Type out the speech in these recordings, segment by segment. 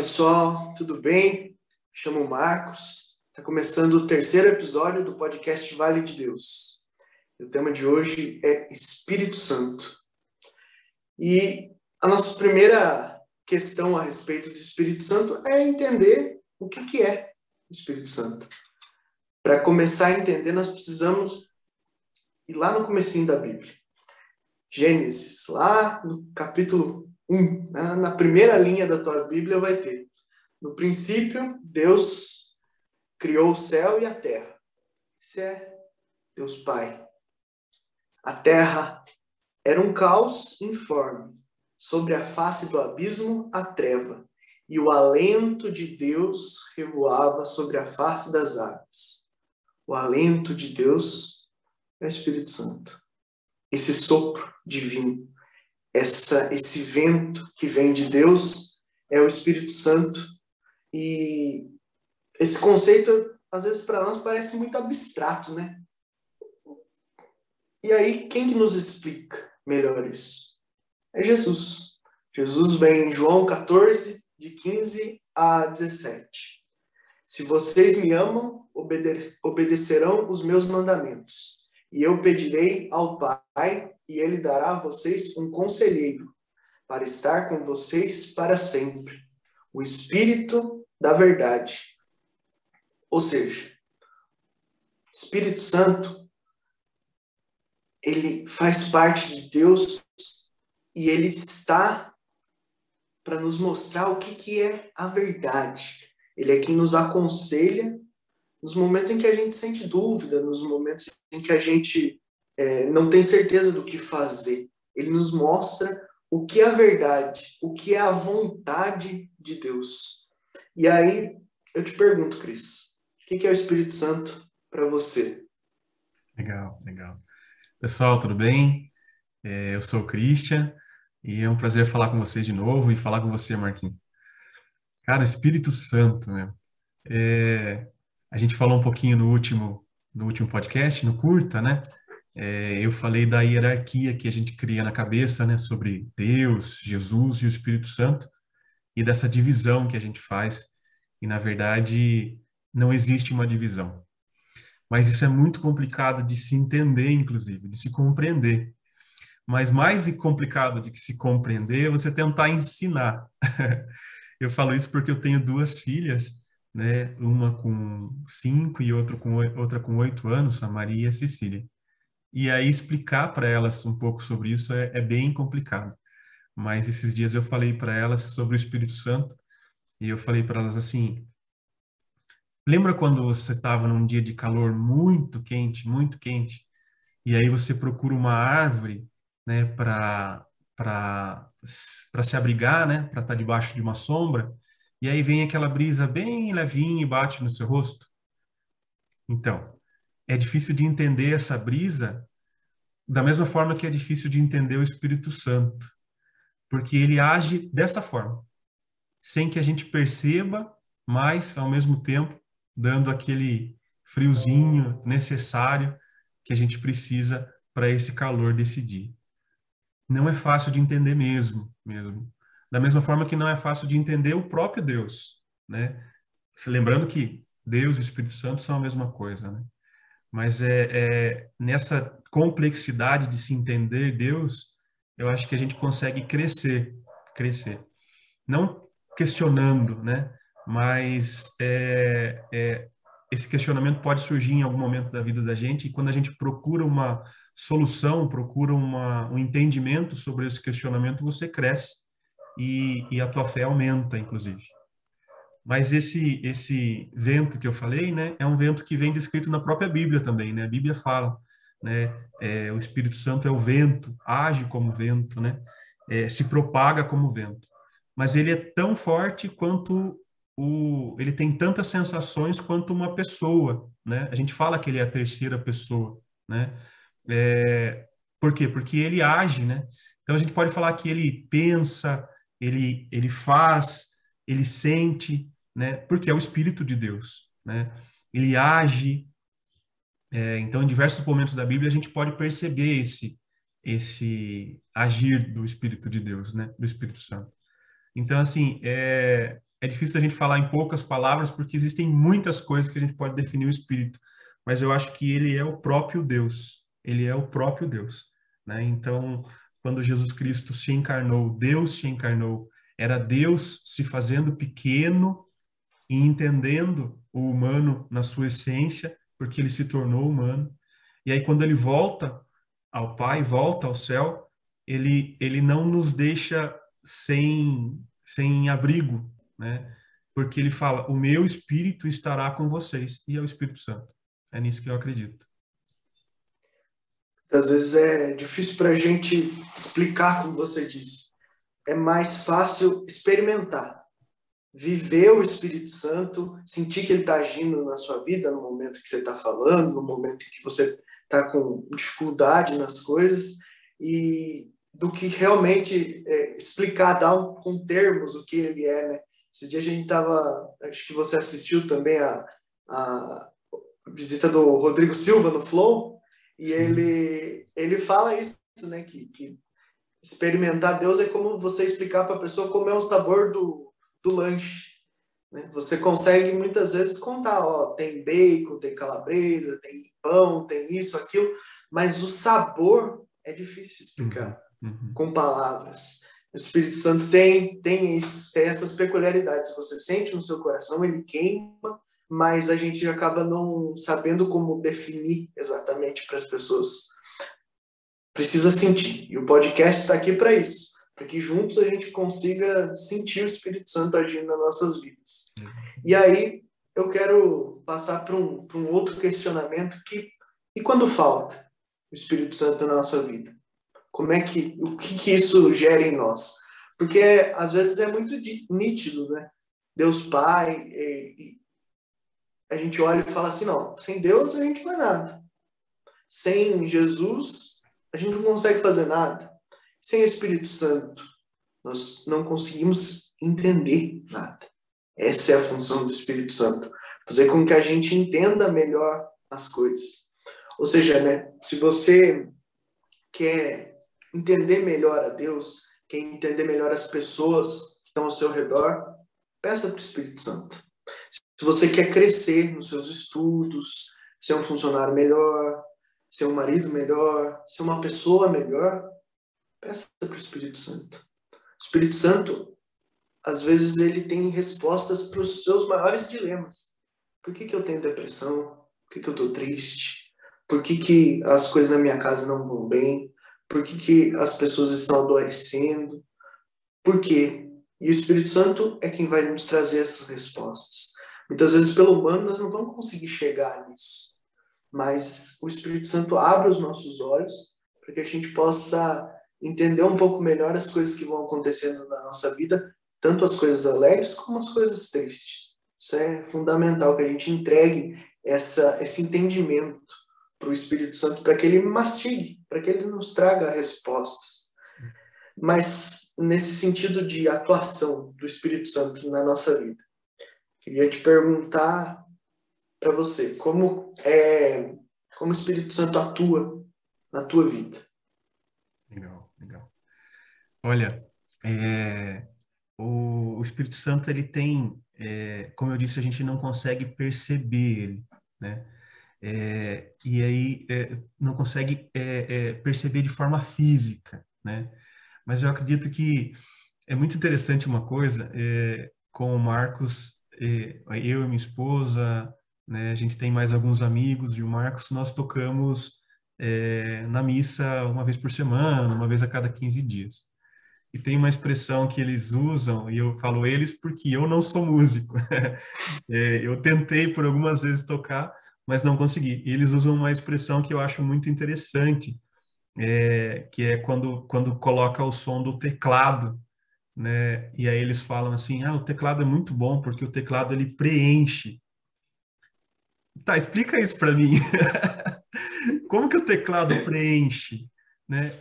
pessoal, tudo bem? Chamo Marcos. Está começando o terceiro episódio do podcast Vale de Deus. O tema de hoje é Espírito Santo. E a nossa primeira questão a respeito do Espírito Santo é entender o que, que é o Espírito Santo. Para começar a entender, nós precisamos ir lá no comecinho da Bíblia. Gênesis, lá no capítulo 1, né? na primeira linha da tua Bíblia vai ter. No princípio, Deus criou o céu e a terra. Isso é Deus Pai. A terra era um caos informe. Sobre a face do abismo, a treva. E o alento de Deus revoava sobre a face das águas. O alento de Deus é o Espírito Santo. Esse sopro divino essa esse vento que vem de Deus é o Espírito Santo e esse conceito às vezes para nós parece muito abstrato, né? E aí quem que nos explica melhor isso? É Jesus. Jesus vem em João 14 de 15 a 17. Se vocês me amam, obedecerão os meus mandamentos. E eu pedirei ao Pai, e ele dará a vocês um conselheiro para estar com vocês para sempre, o Espírito da Verdade. Ou seja, Espírito Santo, ele faz parte de Deus e ele está para nos mostrar o que, que é a verdade. Ele é quem nos aconselha nos momentos em que a gente sente dúvida, nos momentos em que a gente é, não tem certeza do que fazer. Ele nos mostra o que é a verdade, o que é a vontade de Deus. E aí eu te pergunto, Cris, o que é o Espírito Santo para você? Legal, legal. Pessoal, tudo bem? É, eu sou o Christian e é um prazer falar com vocês de novo e falar com você, Marquinhos. Cara, Espírito Santo, né? É, a gente falou um pouquinho no último, no último podcast, no curta, né? É, eu falei da hierarquia que a gente cria na cabeça, né, sobre Deus, Jesus e o Espírito Santo, e dessa divisão que a gente faz. E, na verdade, não existe uma divisão. Mas isso é muito complicado de se entender, inclusive, de se compreender. Mas mais complicado de se compreender é você tentar ensinar. eu falo isso porque eu tenho duas filhas, né? Uma com cinco e outra com, outra com oito anos, a Maria e a Cecília. E aí explicar para elas um pouco sobre isso é, é, bem complicado. Mas esses dias eu falei para elas sobre o Espírito Santo e eu falei para elas assim: lembra quando você estava num dia de calor muito quente, muito quente, e aí você procura uma árvore, né, para para para se abrigar, né, para estar tá debaixo de uma sombra, e aí vem aquela brisa bem levinha e bate no seu rosto? Então, é difícil de entender essa brisa da mesma forma que é difícil de entender o Espírito Santo, porque ele age dessa forma, sem que a gente perceba, mas ao mesmo tempo dando aquele friozinho necessário que a gente precisa para esse calor desse dia. Não é fácil de entender mesmo, mesmo. Da mesma forma que não é fácil de entender o próprio Deus, né? Se lembrando que Deus e Espírito Santo são a mesma coisa, né? Mas é, é, nessa complexidade de se entender Deus, eu acho que a gente consegue crescer, crescer. Não questionando, né? Mas é, é, esse questionamento pode surgir em algum momento da vida da gente e quando a gente procura uma solução, procura uma, um entendimento sobre esse questionamento, você cresce e, e a tua fé aumenta, inclusive. Mas esse esse vento que eu falei, né, é um vento que vem descrito na própria Bíblia também, né? A Bíblia fala, né, é, o Espírito Santo é o vento, age como vento, né? É, se propaga como vento. Mas ele é tão forte quanto o ele tem tantas sensações quanto uma pessoa, né? A gente fala que ele é a terceira pessoa, né? É, por quê? Porque ele age, né? Então a gente pode falar que ele pensa, ele ele faz, ele sente, né? Porque é o Espírito de Deus, né? Ele age. É, então, em diversos momentos da Bíblia a gente pode perceber esse esse agir do Espírito de Deus, né? Do Espírito Santo. Então, assim, é, é difícil a gente falar em poucas palavras porque existem muitas coisas que a gente pode definir o Espírito, mas eu acho que ele é o próprio Deus. Ele é o próprio Deus, né? Então, quando Jesus Cristo se encarnou, Deus se encarnou, era Deus se fazendo pequeno e entendendo o humano na sua essência, porque ele se tornou humano. E aí quando ele volta ao Pai, volta ao céu, ele ele não nos deixa sem sem abrigo, né? Porque ele fala: "O meu espírito estará com vocês", e é o Espírito Santo. É nisso que eu acredito. Às vezes é difícil para a gente explicar, como você disse. É mais fácil experimentar, viver o Espírito Santo, sentir que ele está agindo na sua vida no momento que você está falando, no momento que você está com dificuldade nas coisas, e do que realmente é, explicar, dar um, com termos o que ele é, né? Esses dias a gente estava, acho que você assistiu também a, a visita do Rodrigo Silva no Flow, e ele, ele fala isso, né? Que, que experimentar Deus é como você explicar para a pessoa como é o sabor do, do lanche. Né? Você consegue muitas vezes contar, ó, tem bacon, tem calabresa, tem pão, tem isso, aquilo, mas o sabor é difícil explicar uhum. uhum. com palavras. O Espírito Santo tem, tem, isso, tem essas peculiaridades. Você sente no seu coração, ele queima, mas a gente acaba não sabendo como definir exatamente para as pessoas. Precisa sentir. E o podcast está aqui para isso, para que juntos a gente consiga sentir o Espírito Santo agindo nas nossas vidas. Uhum. E aí eu quero passar para um, um outro questionamento que e quando falta o Espírito Santo na nossa vida? Como é que o que, que isso gera em nós? Porque às vezes é muito nítido, né? Deus Pai, e, e a gente olha e fala assim, não, sem Deus a gente não é nada. Sem Jesus a gente não consegue fazer nada. Sem o Espírito Santo nós não conseguimos entender nada. Essa é a função do Espírito Santo, fazer com que a gente entenda melhor as coisas. Ou seja, né, se você quer entender melhor a Deus, quer entender melhor as pessoas que estão ao seu redor, peça para o Espírito Santo. Se você quer crescer nos seus estudos, ser um funcionário melhor, ser um marido melhor, ser uma pessoa melhor, peça para o Espírito Santo. O Espírito Santo, às vezes, ele tem respostas para os seus maiores dilemas. Por que, que eu tenho depressão? Por que, que eu estou triste? Por que, que as coisas na minha casa não vão bem? Por que, que as pessoas estão adoecendo? Por quê? E o Espírito Santo é quem vai nos trazer essas respostas. Muitas vezes, pelo humano, nós não vamos conseguir chegar nisso. Mas o Espírito Santo abre os nossos olhos para que a gente possa entender um pouco melhor as coisas que vão acontecendo na nossa vida, tanto as coisas alegres como as coisas tristes. Isso é fundamental que a gente entregue essa, esse entendimento para o Espírito Santo para que ele mastigue, para que ele nos traga respostas. Mas nesse sentido de atuação do Espírito Santo na nossa vida, queria te perguntar para você como é como o Espírito Santo atua na tua vida. Legal, legal. Olha, é, o, o, Espírito Santo ele tem, é, como eu disse, a gente não consegue perceber ele, né? é, e aí é, não consegue é, é, perceber de forma física, né? Mas eu acredito que é muito interessante uma coisa, com o Marcos, eu e minha esposa, né, a gente tem mais alguns amigos e o Marcos, nós tocamos na missa uma vez por semana, uma vez a cada 15 dias. E tem uma expressão que eles usam, e eu falo eles porque eu não sou músico. eu tentei por algumas vezes tocar, mas não consegui. E eles usam uma expressão que eu acho muito interessante, é, que é quando, quando coloca o som do teclado, né? E aí eles falam assim, ah, o teclado é muito bom porque o teclado ele preenche. Tá, explica isso para mim. Como que o teclado preenche? Né?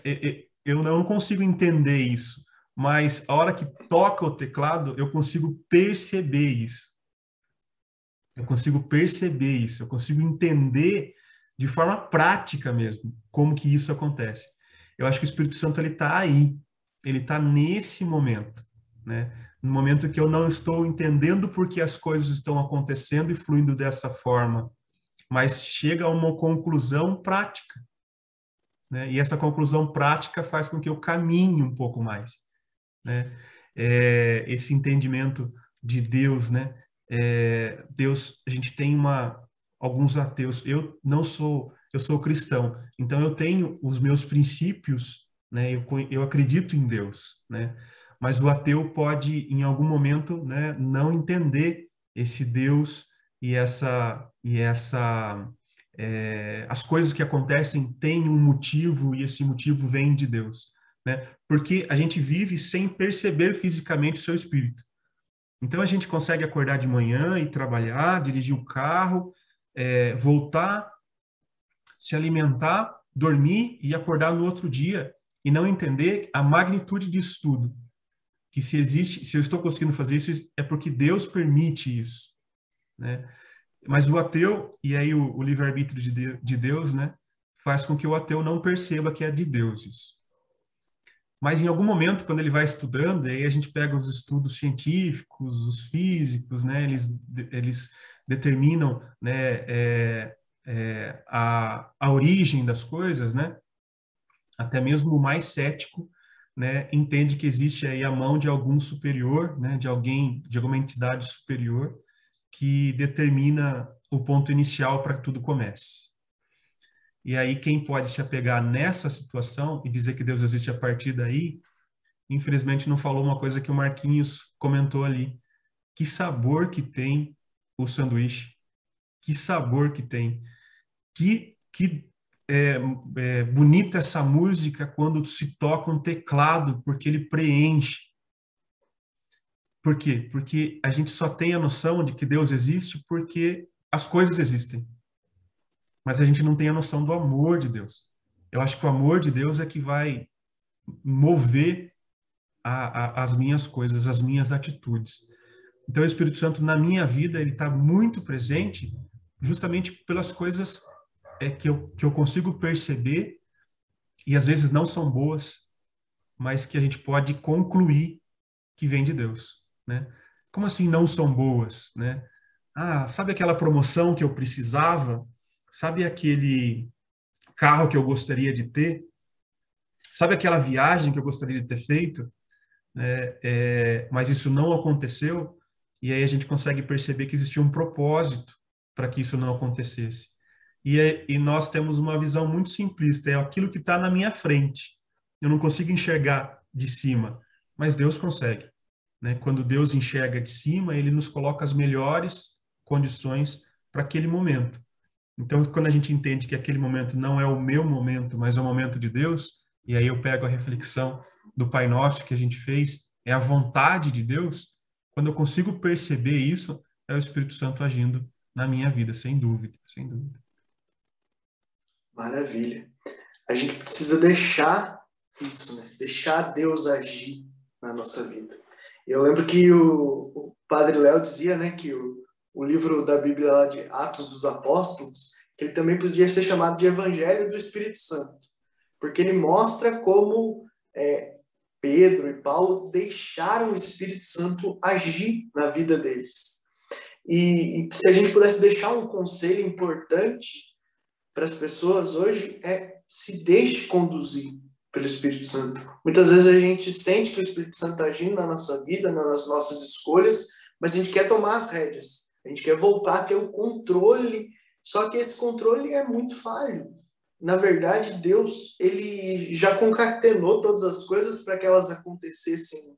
Eu não consigo entender isso, mas a hora que toca o teclado, eu consigo perceber isso. Eu consigo perceber isso, eu consigo entender de forma prática mesmo como que isso acontece. Eu acho que o Espírito Santo ele está aí, ele está nesse momento, né? No momento que eu não estou entendendo por que as coisas estão acontecendo e fluindo dessa forma, mas chega a uma conclusão prática. Né? E essa conclusão prática faz com que eu caminhe um pouco mais. Né? É, esse entendimento de Deus, né? É, Deus, a gente tem uma alguns ateus. Eu não sou, eu sou cristão, então eu tenho os meus princípios, né? Eu, eu acredito em Deus, né? Mas o ateu pode, em algum momento, né, não entender esse Deus e essa e essa é, as coisas que acontecem têm um motivo e esse motivo vem de Deus, né? Porque a gente vive sem perceber fisicamente o seu espírito. Então a gente consegue acordar de manhã e trabalhar, dirigir o carro, é, voltar, se alimentar, dormir e acordar no outro dia e não entender a magnitude disso tudo. Que se existe, se eu estou conseguindo fazer isso, é porque Deus permite isso, né? Mas o ateu, e aí o, o livre-arbítrio de, de Deus, né, faz com que o ateu não perceba que é de Deus isso. Mas em algum momento, quando ele vai estudando, aí a gente pega os estudos científicos, os físicos, né, eles, eles determinam né, é, é, a, a origem das coisas, né, até mesmo o mais cético né, entende que existe aí a mão de algum superior, né, de alguém, de alguma entidade superior, que determina o ponto inicial para que tudo comece. E aí quem pode se apegar nessa situação e dizer que Deus existe a partir daí, infelizmente não falou uma coisa que o Marquinhos comentou ali. Que sabor que tem o sanduíche. Que sabor que tem. Que, que é, é, bonita essa música quando se toca um teclado, porque ele preenche. Por quê? Porque a gente só tem a noção de que Deus existe porque as coisas existem. Mas a gente não tem a noção do amor de Deus. Eu acho que o amor de Deus é que vai mover a, a, as minhas coisas, as minhas atitudes. Então, o Espírito Santo na minha vida ele está muito presente, justamente pelas coisas é que eu, que eu consigo perceber e às vezes não são boas, mas que a gente pode concluir que vem de Deus né? Como assim não são boas, né? Ah, sabe aquela promoção que eu precisava? Sabe aquele carro que eu gostaria de ter? Sabe aquela viagem que eu gostaria de ter feito? É, é, mas isso não aconteceu e aí a gente consegue perceber que existia um propósito para que isso não acontecesse. E, é, e nós temos uma visão muito simplista, é aquilo que está na minha frente. Eu não consigo enxergar de cima, mas Deus consegue. Né? Quando Deus enxerga de cima, ele nos coloca as melhores condições para aquele momento. Então, quando a gente entende que aquele momento não é o meu momento, mas é o momento de Deus, e aí eu pego a reflexão do Pai Nosso que a gente fez, é a vontade de Deus, quando eu consigo perceber isso, é o Espírito Santo agindo na minha vida, sem dúvida, sem dúvida. Maravilha. A gente precisa deixar isso, né? Deixar Deus agir na nossa vida. Eu lembro que o, o padre Léo dizia, né, que o, o livro da Bíblia lá de Atos dos Apóstolos, que ele também podia ser chamado de Evangelho do Espírito Santo, porque ele mostra como é, Pedro e Paulo deixaram o Espírito Santo agir na vida deles. E, e se a gente pudesse deixar um conselho importante para as pessoas hoje é se deixe conduzir pelo Espírito Santo. Muitas vezes a gente sente que o Espírito Santo está agindo na nossa vida, nas nossas escolhas, mas a gente quer tomar as rédeas, a gente quer voltar a ter o controle, só que esse controle é muito falho. Na verdade, Deus ele já concatenou todas as coisas para que elas acontecessem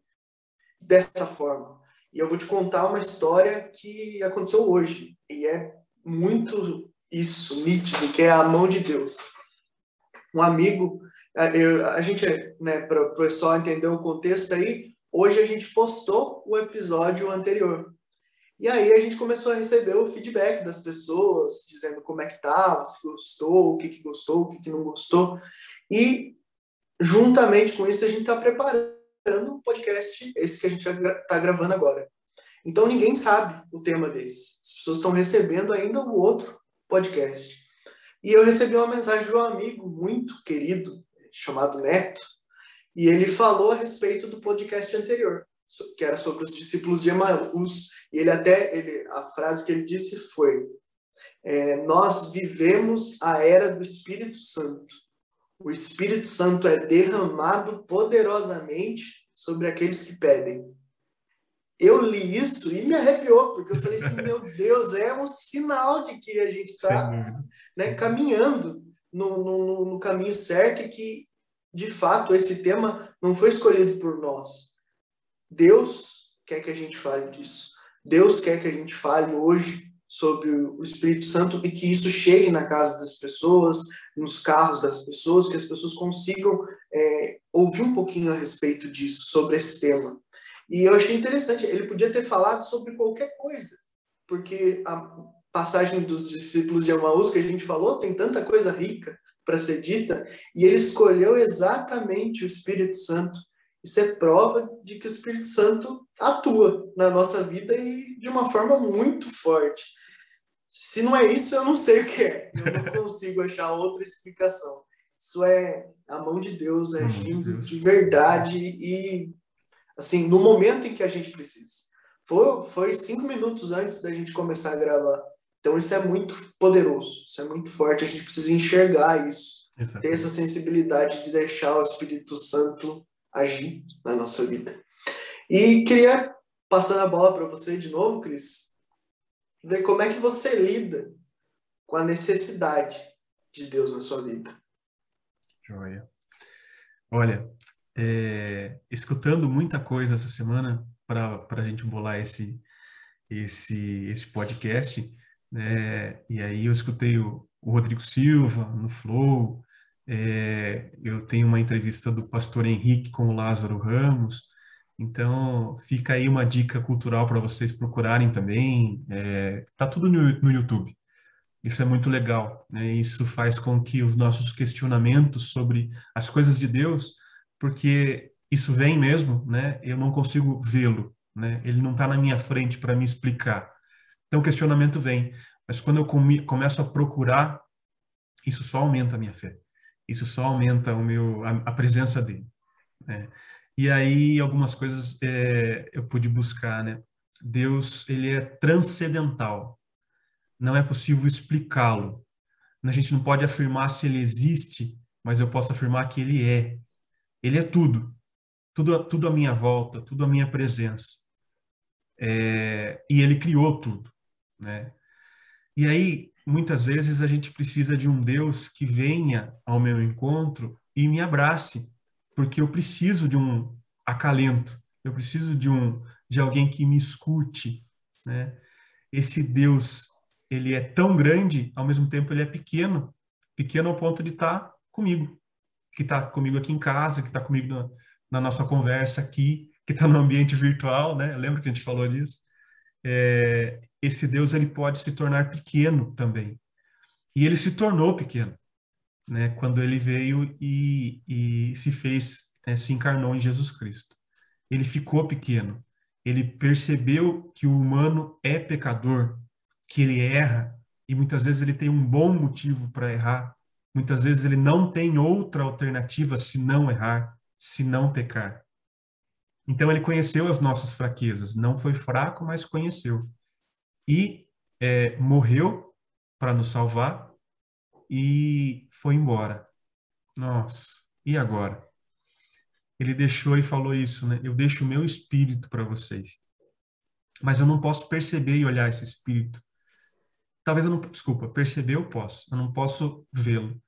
dessa forma. E eu vou te contar uma história que aconteceu hoje, e é muito isso, nítido, que é a mão de Deus. Um amigo eu, a gente, né, para o pessoal entender o contexto aí, hoje a gente postou o episódio anterior. E aí a gente começou a receber o feedback das pessoas, dizendo como é que tá, se gostou, o que, que gostou, o que, que não gostou. E, juntamente com isso, a gente está preparando um podcast, esse que a gente está gravando agora. Então, ninguém sabe o tema desse. As pessoas estão recebendo ainda o outro podcast. E eu recebi uma mensagem de um amigo muito querido, chamado Neto, e ele falou a respeito do podcast anterior. que era sobre os discípulos de Emaús, e ele até, ele, a frase que ele disse foi, é, nós vivemos a era do Espírito Santo. O Espírito Santo é derramado poderosamente sobre aqueles que pedem. Eu li isso e me arrepiou, porque eu falei assim, meu Deus, é um sinal de que a gente está né, caminhando no, no, no caminho certo e que, de fato, esse tema não foi escolhido por nós. Deus quer que a gente fale disso. Deus quer que a gente fale hoje sobre o Espírito Santo e que isso chegue na casa das pessoas, nos carros das pessoas, que as pessoas consigam é, ouvir um pouquinho a respeito disso, sobre esse tema. E eu achei interessante, ele podia ter falado sobre qualquer coisa, porque a passagem dos discípulos de Amaús que a gente falou tem tanta coisa rica para ser dita, e ele escolheu exatamente o Espírito Santo. Isso é prova de que o Espírito Santo atua na nossa vida e de uma forma muito forte. Se não é isso, eu não sei o que é. Eu não consigo achar outra explicação. Isso é a mão de Deus agindo de verdade e, assim, no momento em que a gente precisa. Foi, foi cinco minutos antes da gente começar a gravar. Então, isso é muito poderoso, isso é muito forte. A gente precisa enxergar isso, Exatamente. ter essa sensibilidade de deixar o Espírito Santo agir na nossa vida. E queria passar a bola para você de novo, Cris, ver como é que você lida com a necessidade de Deus na sua vida. Joia. Olha, é, escutando muita coisa essa semana para a gente bolar esse, esse, esse podcast, né? e aí eu escutei o, o Rodrigo Silva no Flow, é, eu tenho uma entrevista do pastor Henrique com o Lázaro Ramos, então, fica aí uma dica cultural para vocês procurarem também. É, tá tudo no, no YouTube. Isso é muito legal, né? Isso faz com que os nossos questionamentos sobre as coisas de Deus, porque isso vem mesmo, né? Eu não consigo vê-lo, né? Ele não está na minha frente para me explicar. Então, o questionamento vem. Mas quando eu come, começo a procurar, isso só aumenta a minha fé. Isso só aumenta o meu, a, a presença dele. Né? E aí algumas coisas é, eu pude buscar, né? Deus, ele é transcendental. Não é possível explicá-lo. A gente não pode afirmar se ele existe, mas eu posso afirmar que ele é. Ele é tudo. Tudo, tudo à minha volta, tudo à minha presença. É, e ele criou tudo, né? E aí, muitas vezes a gente precisa de um Deus que venha ao meu encontro e me abrace porque eu preciso de um acalento, eu preciso de um de alguém que me escute, né? Esse Deus, ele é tão grande, ao mesmo tempo ele é pequeno, pequeno ao ponto de estar tá comigo, que está comigo aqui em casa, que está comigo na, na, nossa conversa aqui, que está no ambiente virtual, né? Lembra que a gente falou disso? É, esse Deus ele pode se tornar pequeno também, e ele se tornou pequeno né, quando ele veio e, e se fez, é, se encarnou em Jesus Cristo. Ele ficou pequeno. Ele percebeu que o humano é pecador, que ele erra, e muitas vezes ele tem um bom motivo para errar. Muitas vezes ele não tem outra alternativa se não errar, se não pecar. Então ele conheceu as nossas fraquezas, não foi fraco, mas conheceu. E é, morreu para nos salvar e foi embora. Nossa, e agora? Ele deixou e falou isso, né? Eu deixo o meu espírito para vocês. Mas eu não posso perceber e olhar esse espírito. Talvez eu não, desculpa, perceber eu posso, eu não posso vê-lo.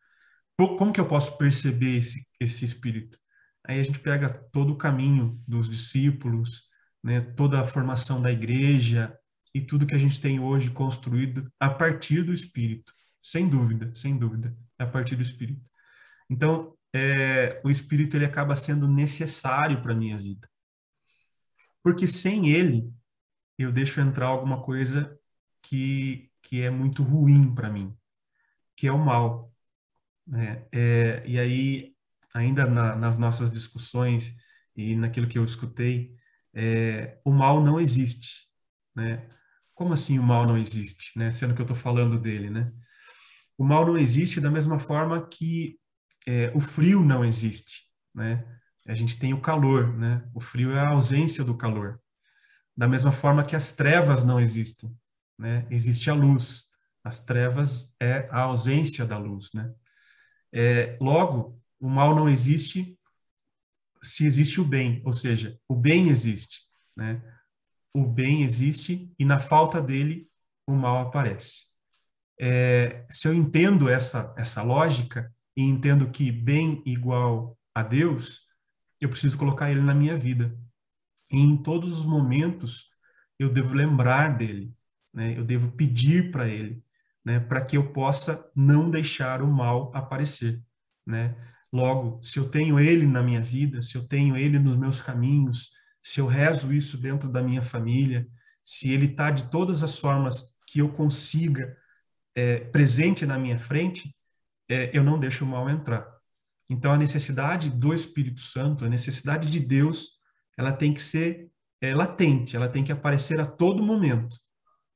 Como que eu posso perceber esse, esse espírito? Aí a gente pega todo o caminho dos discípulos, né, toda a formação da igreja e tudo que a gente tem hoje construído a partir do espírito. Sem dúvida, sem dúvida, é a partir do Espírito. Então, é, o Espírito ele acaba sendo necessário para minha vida. Porque sem ele, eu deixo entrar alguma coisa que, que é muito ruim para mim, que é o mal. Né? É, e aí, ainda na, nas nossas discussões e naquilo que eu escutei, é, o mal não existe. Né? Como assim o mal não existe? Né? Sendo que eu estou falando dele, né? o mal não existe da mesma forma que é, o frio não existe, né? a gente tem o calor, né? O frio é a ausência do calor. Da mesma forma que as trevas não existem, né? Existe a luz. As trevas é a ausência da luz, né? É, logo, o mal não existe se existe o bem, ou seja, o bem existe, né? O bem existe e na falta dele o mal aparece. É, se eu entendo essa essa lógica e entendo que bem igual a Deus, eu preciso colocar ele na minha vida. E em todos os momentos eu devo lembrar dele, né? Eu devo pedir para ele, né? Para que eu possa não deixar o mal aparecer, né? Logo, se eu tenho ele na minha vida, se eu tenho ele nos meus caminhos, se eu rezo isso dentro da minha família, se ele está de todas as formas que eu consiga é, presente na minha frente, é, eu não deixo o mal entrar. Então, a necessidade do Espírito Santo, a necessidade de Deus, ela tem que ser é, latente, ela tem que aparecer a todo momento,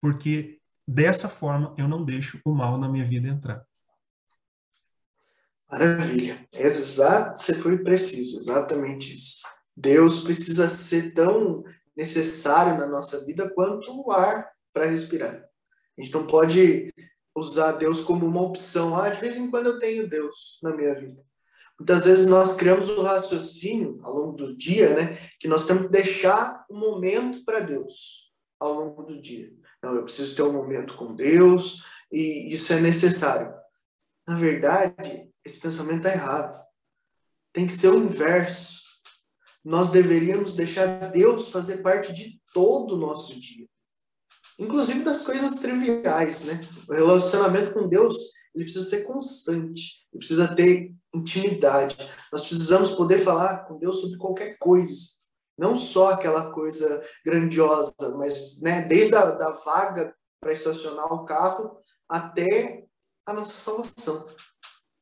porque dessa forma eu não deixo o mal na minha vida entrar. Maravilha. Exato, você foi preciso, exatamente isso. Deus precisa ser tão necessário na nossa vida quanto o ar para respirar. A gente não pode usar Deus como uma opção. Ah, de vez em quando eu tenho Deus na minha vida. Muitas vezes nós criamos o um raciocínio ao longo do dia, né, que nós temos que deixar um momento para Deus ao longo do dia. Não, eu preciso ter um momento com Deus e isso é necessário. Na verdade, esse pensamento está errado. Tem que ser o inverso. Nós deveríamos deixar Deus fazer parte de todo o nosso dia. Inclusive das coisas triviais, né? O relacionamento com Deus, ele precisa ser constante. Ele precisa ter intimidade. Nós precisamos poder falar com Deus sobre qualquer coisa, não só aquela coisa grandiosa, mas né, desde a da vaga para estacionar o carro até a nossa salvação.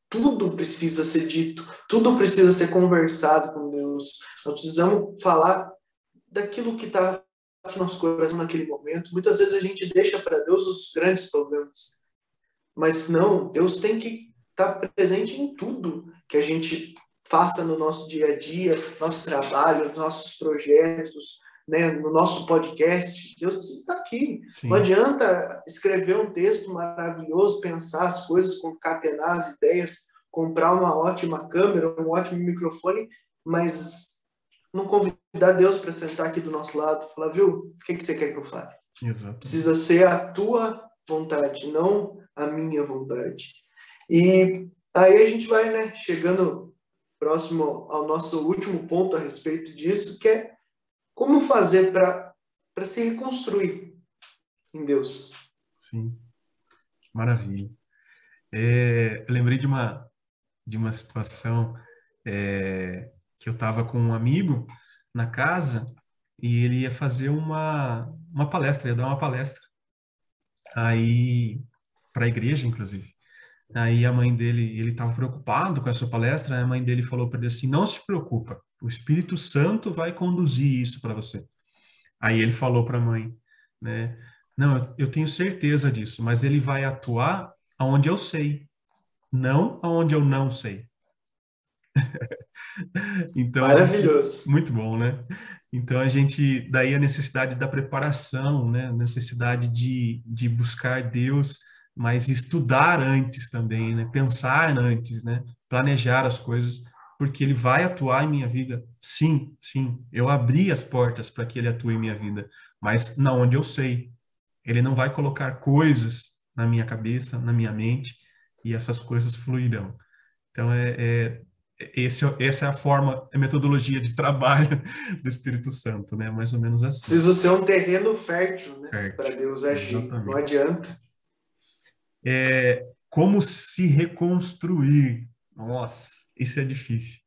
Tudo precisa ser dito, tudo precisa ser conversado com Deus. Nós precisamos falar daquilo que está no nosso coração naquele momento. Muitas vezes a gente deixa para Deus os grandes problemas, mas não, Deus tem que está presente em tudo que a gente faça no nosso dia a dia, nosso trabalho, nossos projetos, né, no nosso podcast. Deus precisa estar aqui. Sim. Não adianta escrever um texto maravilhoso, pensar as coisas, concatenar as ideias, comprar uma ótima câmera, um ótimo microfone, mas não convidar Deus para sentar aqui do nosso lado e falar, viu, o que, que você quer que eu fale? Exato. Precisa ser a tua vontade, não a minha vontade. E aí a gente vai né, chegando próximo ao nosso último ponto a respeito disso, que é como fazer para se reconstruir em Deus. Sim, maravilha. É, eu lembrei de uma, de uma situação é, que eu estava com um amigo na casa e ele ia fazer uma, uma palestra, ia dar uma palestra. Aí, para a igreja, inclusive. Aí a mãe dele, ele estava preocupado com essa palestra, a mãe dele falou para ele assim: "Não se preocupa, o Espírito Santo vai conduzir isso para você". Aí ele falou para a mãe, né? "Não, eu tenho certeza disso, mas ele vai atuar aonde eu sei, não aonde eu não sei". então, maravilhoso. Muito bom, né? Então a gente daí a necessidade da preparação, né? A necessidade de, de buscar Deus mas estudar antes também, né? Pensar antes, né? Planejar as coisas, porque ele vai atuar em minha vida. Sim, sim, eu abri as portas para que ele atue em minha vida, mas na onde eu sei. Ele não vai colocar coisas na minha cabeça, na minha mente, e essas coisas fluirão. Então, é, é esse, essa é a forma, a metodologia de trabalho do Espírito Santo, né? Mais ou menos assim. Precisa ser um terreno fértil, né? Para Deus agir. Exatamente. Não adianta é, como se reconstruir. Nossa, isso é difícil.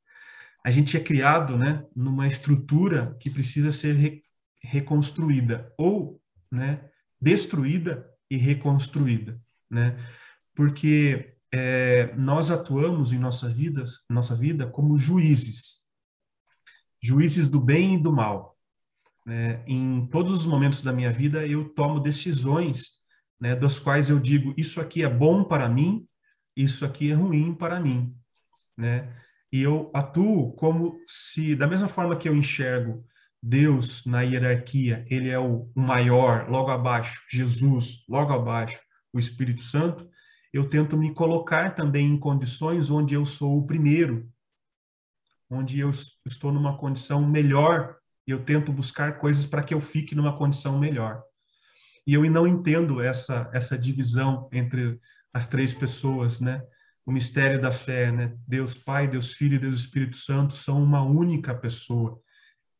A gente é criado, né, numa estrutura que precisa ser re reconstruída ou, né, destruída e reconstruída, né? Porque é, nós atuamos em nossa vida, nossa vida como juízes, juízes do bem e do mal. Né? Em todos os momentos da minha vida eu tomo decisões né, das quais eu digo isso aqui é bom para mim, isso aqui é ruim para mim, né? E eu atuo como se, da mesma forma que eu enxergo Deus na hierarquia, ele é o maior, logo abaixo, Jesus, logo abaixo, o Espírito Santo, eu tento me colocar também em condições onde eu sou o primeiro, onde eu estou numa condição melhor, eu tento buscar coisas para que eu fique numa condição melhor. E eu não entendo essa essa divisão entre as três pessoas, né? O mistério da fé, né? Deus Pai, Deus Filho e Deus Espírito Santo são uma única pessoa.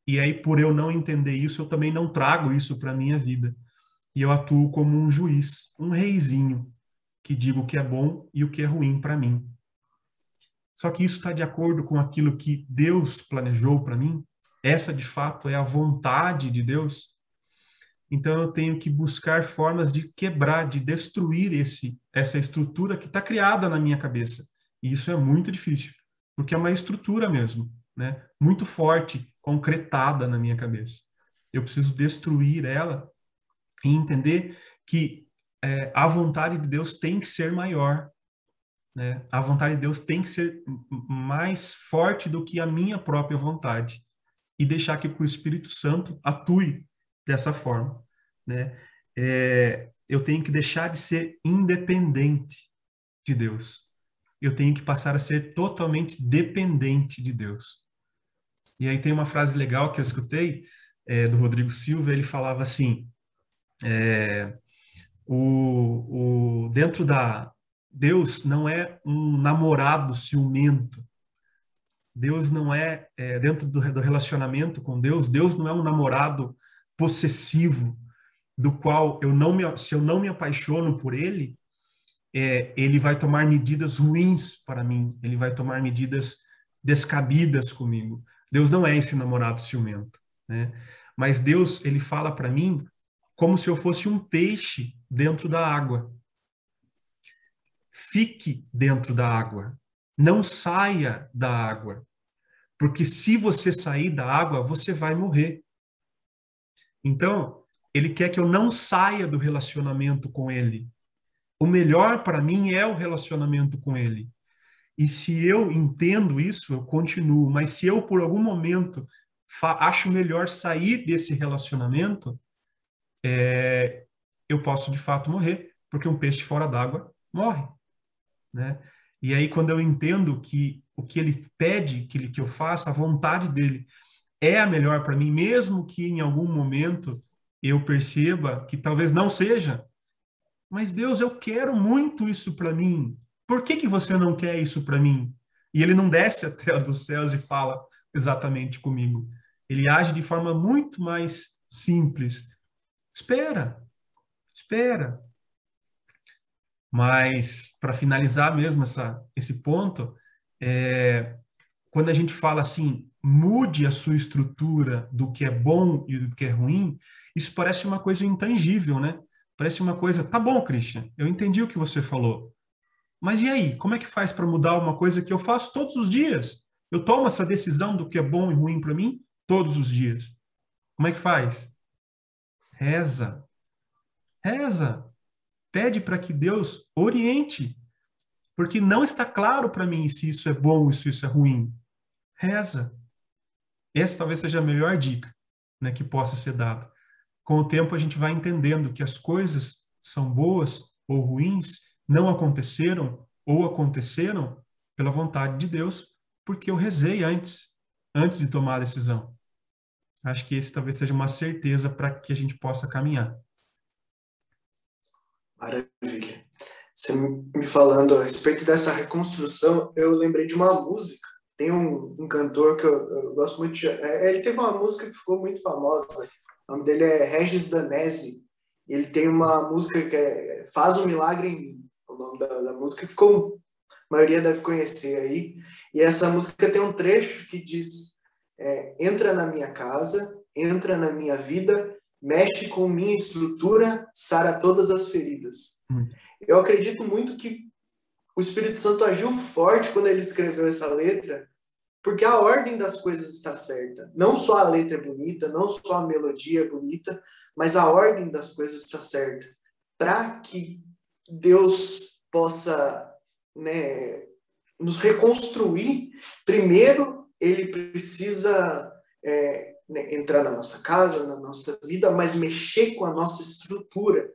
E aí, por eu não entender isso, eu também não trago isso para minha vida. E eu atuo como um juiz, um reizinho, que digo o que é bom e o que é ruim para mim. Só que isso está de acordo com aquilo que Deus planejou para mim? Essa, de fato, é a vontade de Deus? Então eu tenho que buscar formas de quebrar, de destruir esse essa estrutura que está criada na minha cabeça. E isso é muito difícil, porque é uma estrutura mesmo, né? Muito forte, concretada na minha cabeça. Eu preciso destruir ela e entender que é, a vontade de Deus tem que ser maior. Né? A vontade de Deus tem que ser mais forte do que a minha própria vontade. E deixar que o Espírito Santo atue dessa forma. Né? É, eu tenho que deixar de ser independente de Deus. Eu tenho que passar a ser totalmente dependente de Deus. E aí tem uma frase legal que eu escutei é, do Rodrigo Silva, ele falava assim, é, o, o, dentro da... Deus não é um namorado ciumento. Deus não é, é dentro do, do relacionamento com Deus, Deus não é um namorado possessivo, do qual eu não me, se eu não me apaixono por ele, é, ele vai tomar medidas ruins para mim, ele vai tomar medidas descabidas comigo. Deus não é esse namorado ciumento, né? Mas Deus, ele fala para mim como se eu fosse um peixe dentro da água. Fique dentro da água. Não saia da água. Porque se você sair da água, você vai morrer. Então, ele quer que eu não saia do relacionamento com ele. O melhor para mim é o relacionamento com ele. E se eu entendo isso, eu continuo. Mas se eu, por algum momento, acho melhor sair desse relacionamento, é, eu posso de fato morrer, porque um peixe fora d'água morre. Né? E aí, quando eu entendo que o que ele pede que, ele, que eu faça, a vontade dele é a melhor para mim, mesmo que em algum momento eu perceba que talvez não seja, mas Deus, eu quero muito isso para mim. Por que, que você não quer isso para mim? E ele não desce até dos céus e fala exatamente comigo. Ele age de forma muito mais simples. Espera, espera. Mas, para finalizar mesmo essa, esse ponto, é, quando a gente fala assim, mude a sua estrutura do que é bom e do que é ruim, isso parece uma coisa intangível, né? Parece uma coisa, tá bom, Christian, eu entendi o que você falou. Mas e aí? Como é que faz para mudar uma coisa que eu faço todos os dias? Eu tomo essa decisão do que é bom e ruim para mim todos os dias. Como é que faz? Reza. Reza. Pede para que Deus oriente. Porque não está claro para mim se isso é bom e se isso é ruim. Reza. Essa talvez seja a melhor dica né, que possa ser dada. Com o tempo, a gente vai entendendo que as coisas são boas ou ruins não aconteceram ou aconteceram pela vontade de Deus, porque eu rezei antes, antes de tomar a decisão. Acho que esse talvez seja uma certeza para que a gente possa caminhar. Maravilha. Você me falando a respeito dessa reconstrução, eu lembrei de uma música. Tem um, um cantor que eu, eu, gosto muito. De, é, ele teve uma música que ficou muito famosa. O nome dele é Regis Danese. Ele tem uma música que é Faz um Milagre em mim nome da, da música, ficou, a maioria deve conhecer aí. E essa música tem um trecho que diz: é, entra na minha casa, entra na minha vida, mexe com minha estrutura, sara todas as feridas. Hum. Eu acredito muito que o Espírito Santo agiu forte quando ele escreveu essa letra, porque a ordem das coisas está certa. Não só a letra é bonita, não só a melodia é bonita, mas a ordem das coisas está certa. Para que Deus possa né, nos reconstruir, primeiro ele precisa é, né, entrar na nossa casa, na nossa vida, mas mexer com a nossa estrutura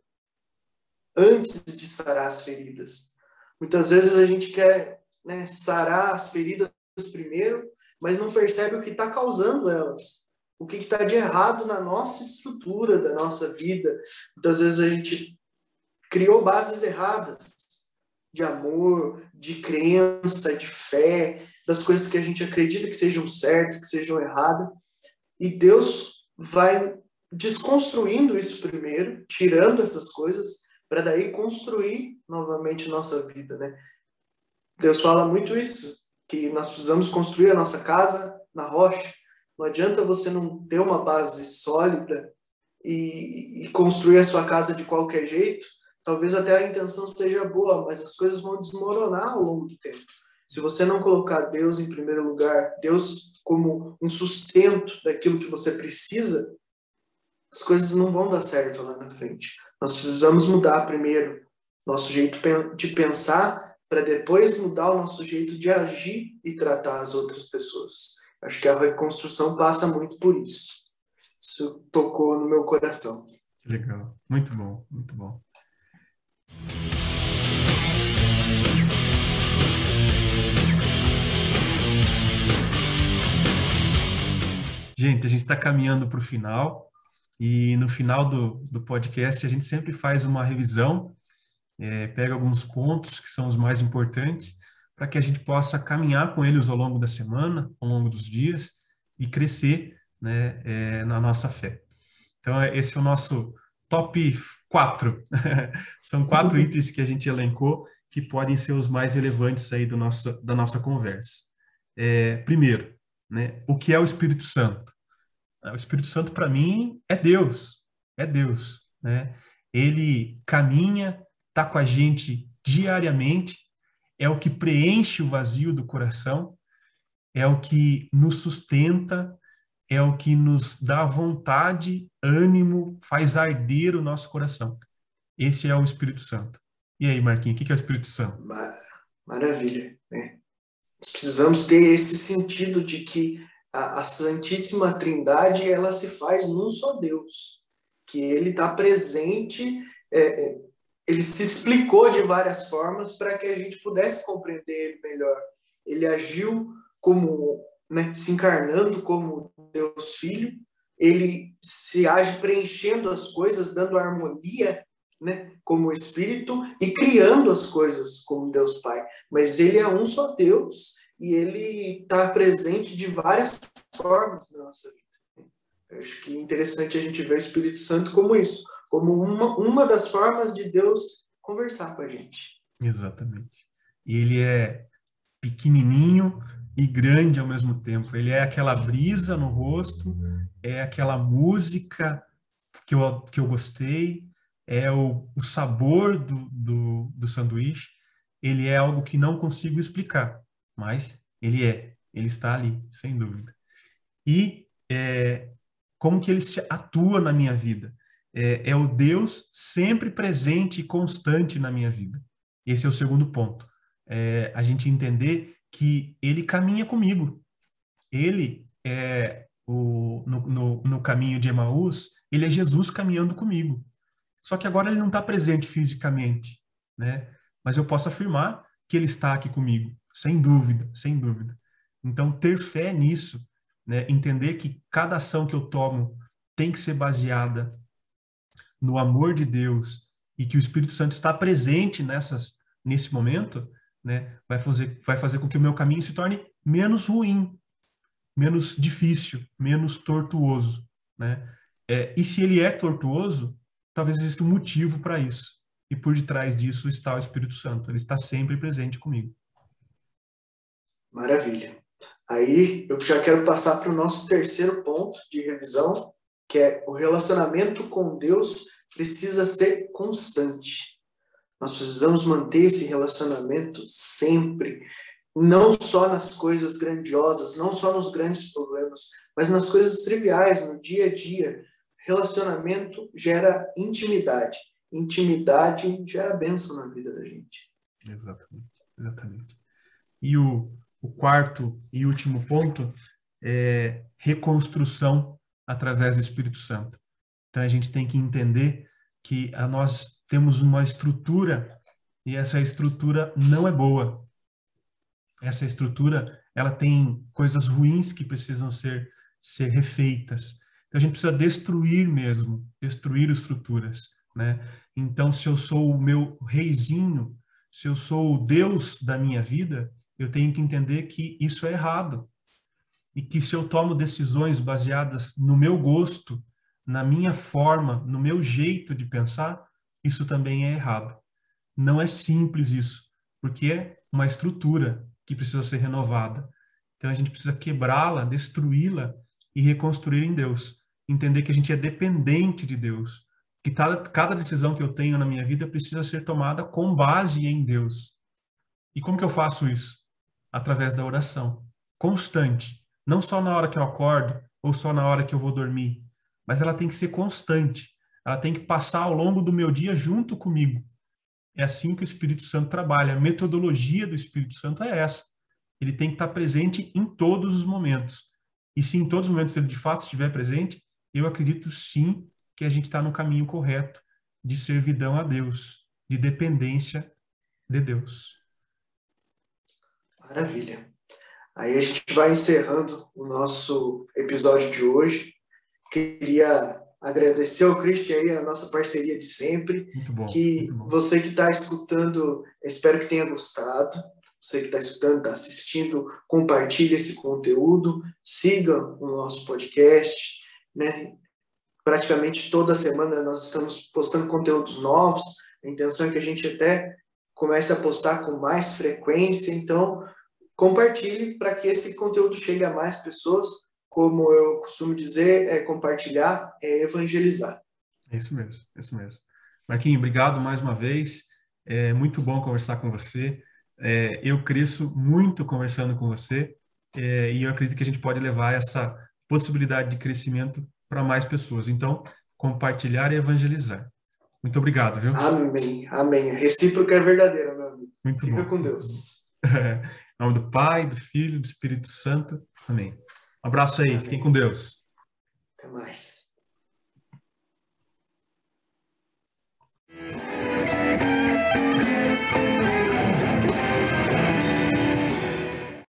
antes de sarar as feridas. Muitas vezes a gente quer né, sarar as feridas primeiro, mas não percebe o que está causando elas. O que está de errado na nossa estrutura da nossa vida. Muitas vezes a gente criou bases erradas de amor, de crença, de fé, das coisas que a gente acredita que sejam certas, que sejam erradas. E Deus vai desconstruindo isso primeiro, tirando essas coisas, para daí construir novamente nossa vida, né? Deus fala muito isso, que nós precisamos construir a nossa casa na rocha. Não adianta você não ter uma base sólida e, e construir a sua casa de qualquer jeito. Talvez até a intenção seja boa, mas as coisas vão desmoronar ao longo do tempo. Se você não colocar Deus em primeiro lugar, Deus como um sustento daquilo que você precisa, as coisas não vão dar certo lá na frente. Nós precisamos mudar primeiro nosso jeito de pensar para depois mudar o nosso jeito de agir e tratar as outras pessoas. Acho que a reconstrução passa muito por isso. Isso tocou no meu coração. Legal, muito bom, muito bom. Gente, a gente está caminhando para o final e no final do, do podcast a gente sempre faz uma revisão, é, pega alguns pontos que são os mais importantes para que a gente possa caminhar com eles ao longo da semana, ao longo dos dias e crescer né, é, na nossa fé. Então, é, esse é o nosso top 4. São quatro itens que a gente elencou que podem ser os mais relevantes aí do nosso, da nossa conversa. É, primeiro, né, o que é o Espírito Santo? O Espírito Santo, para mim, é Deus. É Deus. Né? Ele caminha, está com a gente diariamente, é o que preenche o vazio do coração, é o que nos sustenta, é o que nos dá vontade, ânimo, faz arder o nosso coração. Esse é o Espírito Santo. E aí, Marquinhos, o que é o Espírito Santo? Maravilha. Né? Nós precisamos ter esse sentido de que a, a Santíssima Trindade ela se faz num só Deus, que Ele está presente, é, é, Ele se explicou de várias formas para que a gente pudesse compreender Ele melhor. Ele agiu como, né, se encarnando como Deus Filho, ele se age preenchendo as coisas, dando harmonia, né, como Espírito e criando as coisas como Deus Pai. Mas ele é um só Deus e ele está presente de várias formas na nossa vida. Eu acho que é interessante a gente ver o Espírito Santo como isso, como uma, uma das formas de Deus conversar com a gente. Exatamente. E ele é pequenininho e grande ao mesmo tempo. Ele é aquela brisa no rosto, é aquela música que eu, que eu gostei, é o, o sabor do, do, do sanduíche. Ele é algo que não consigo explicar mas ele é, ele está ali, sem dúvida. E é, como que ele atua na minha vida? É, é, o Deus sempre presente e constante na minha vida. Esse é o segundo ponto. É, a gente entender que ele caminha comigo. Ele é o, no, no, no caminho de Emaús, ele é Jesus caminhando comigo. Só que agora ele não está presente fisicamente, né? Mas eu posso afirmar que ele está aqui comigo. Sem dúvida, sem dúvida. Então, ter fé nisso, né? entender que cada ação que eu tomo tem que ser baseada no amor de Deus e que o Espírito Santo está presente nessas nesse momento, né? vai fazer vai fazer com que o meu caminho se torne menos ruim, menos difícil, menos tortuoso, né? É, e se ele é tortuoso, talvez exista um motivo para isso. E por detrás disso está o Espírito Santo. Ele está sempre presente comigo. Maravilha. Aí eu já quero passar para o nosso terceiro ponto de revisão, que é o relacionamento com Deus precisa ser constante. Nós precisamos manter esse relacionamento sempre, não só nas coisas grandiosas, não só nos grandes problemas, mas nas coisas triviais, no dia a dia. Relacionamento gera intimidade. Intimidade gera bênção na vida da gente. Exatamente, exatamente. E o, o quarto e último ponto é reconstrução através do Espírito Santo. Então a gente tem que entender que a nós temos uma estrutura e essa estrutura não é boa. Essa estrutura, ela tem coisas ruins que precisam ser ser refeitas. Então a gente precisa destruir mesmo, destruir estruturas, né? Então se eu sou o meu reizinho, se eu sou o Deus da minha vida, eu tenho que entender que isso é errado. E que se eu tomo decisões baseadas no meu gosto, na minha forma, no meu jeito de pensar, isso também é errado. Não é simples isso, porque é uma estrutura que precisa ser renovada. Então a gente precisa quebrá-la, destruí-la e reconstruir em Deus. Entender que a gente é dependente de Deus. Que cada, cada decisão que eu tenho na minha vida precisa ser tomada com base em Deus. E como que eu faço isso? Através da oração. Constante. Não só na hora que eu acordo ou só na hora que eu vou dormir. Mas ela tem que ser constante. Ela tem que passar ao longo do meu dia junto comigo. É assim que o Espírito Santo trabalha. A metodologia do Espírito Santo é essa. Ele tem que estar presente em todos os momentos. E se em todos os momentos ele de fato estiver presente, eu acredito sim que a gente está no caminho correto de servidão a Deus, de dependência de Deus. Maravilha. Aí a gente vai encerrando o nosso episódio de hoje. Queria agradecer ao Christian aí a nossa parceria de sempre. Muito bom. Que muito bom. você que está escutando, espero que tenha gostado. Você que está escutando, está assistindo, compartilhe esse conteúdo, siga o nosso podcast, né? Praticamente toda semana nós estamos postando conteúdos novos. A intenção é que a gente até comece a postar com mais frequência. Então, compartilhe para que esse conteúdo chegue a mais pessoas como eu costumo dizer, é compartilhar, é evangelizar. É isso mesmo, é isso mesmo. Marquinhos, obrigado mais uma vez. É muito bom conversar com você. É, eu cresço muito conversando com você é, e eu acredito que a gente pode levar essa possibilidade de crescimento para mais pessoas. Então, compartilhar e evangelizar. Muito obrigado, viu? Amém, amém. Recíproca é verdadeira, meu amigo. Muito Fica bom. com Deus. É, em nome do Pai, do Filho, do Espírito Santo. Amém. Um abraço aí, amém. fiquem com Deus. Até mais.